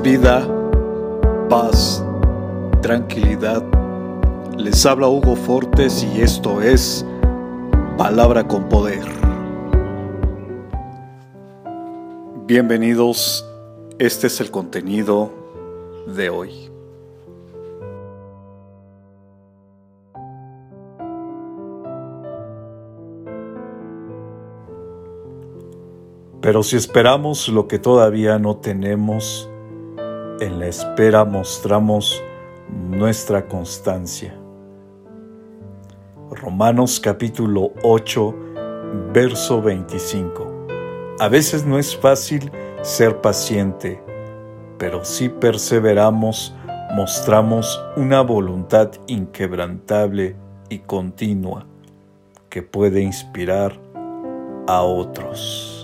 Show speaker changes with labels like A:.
A: vida, paz, tranquilidad. Les habla Hugo Fortes y esto es Palabra con Poder. Bienvenidos, este es el contenido de hoy. Pero si esperamos lo que todavía no tenemos, en la espera mostramos nuestra constancia. Romanos capítulo 8, verso 25. A veces no es fácil ser paciente, pero si perseveramos, mostramos una voluntad inquebrantable y continua que puede inspirar a otros.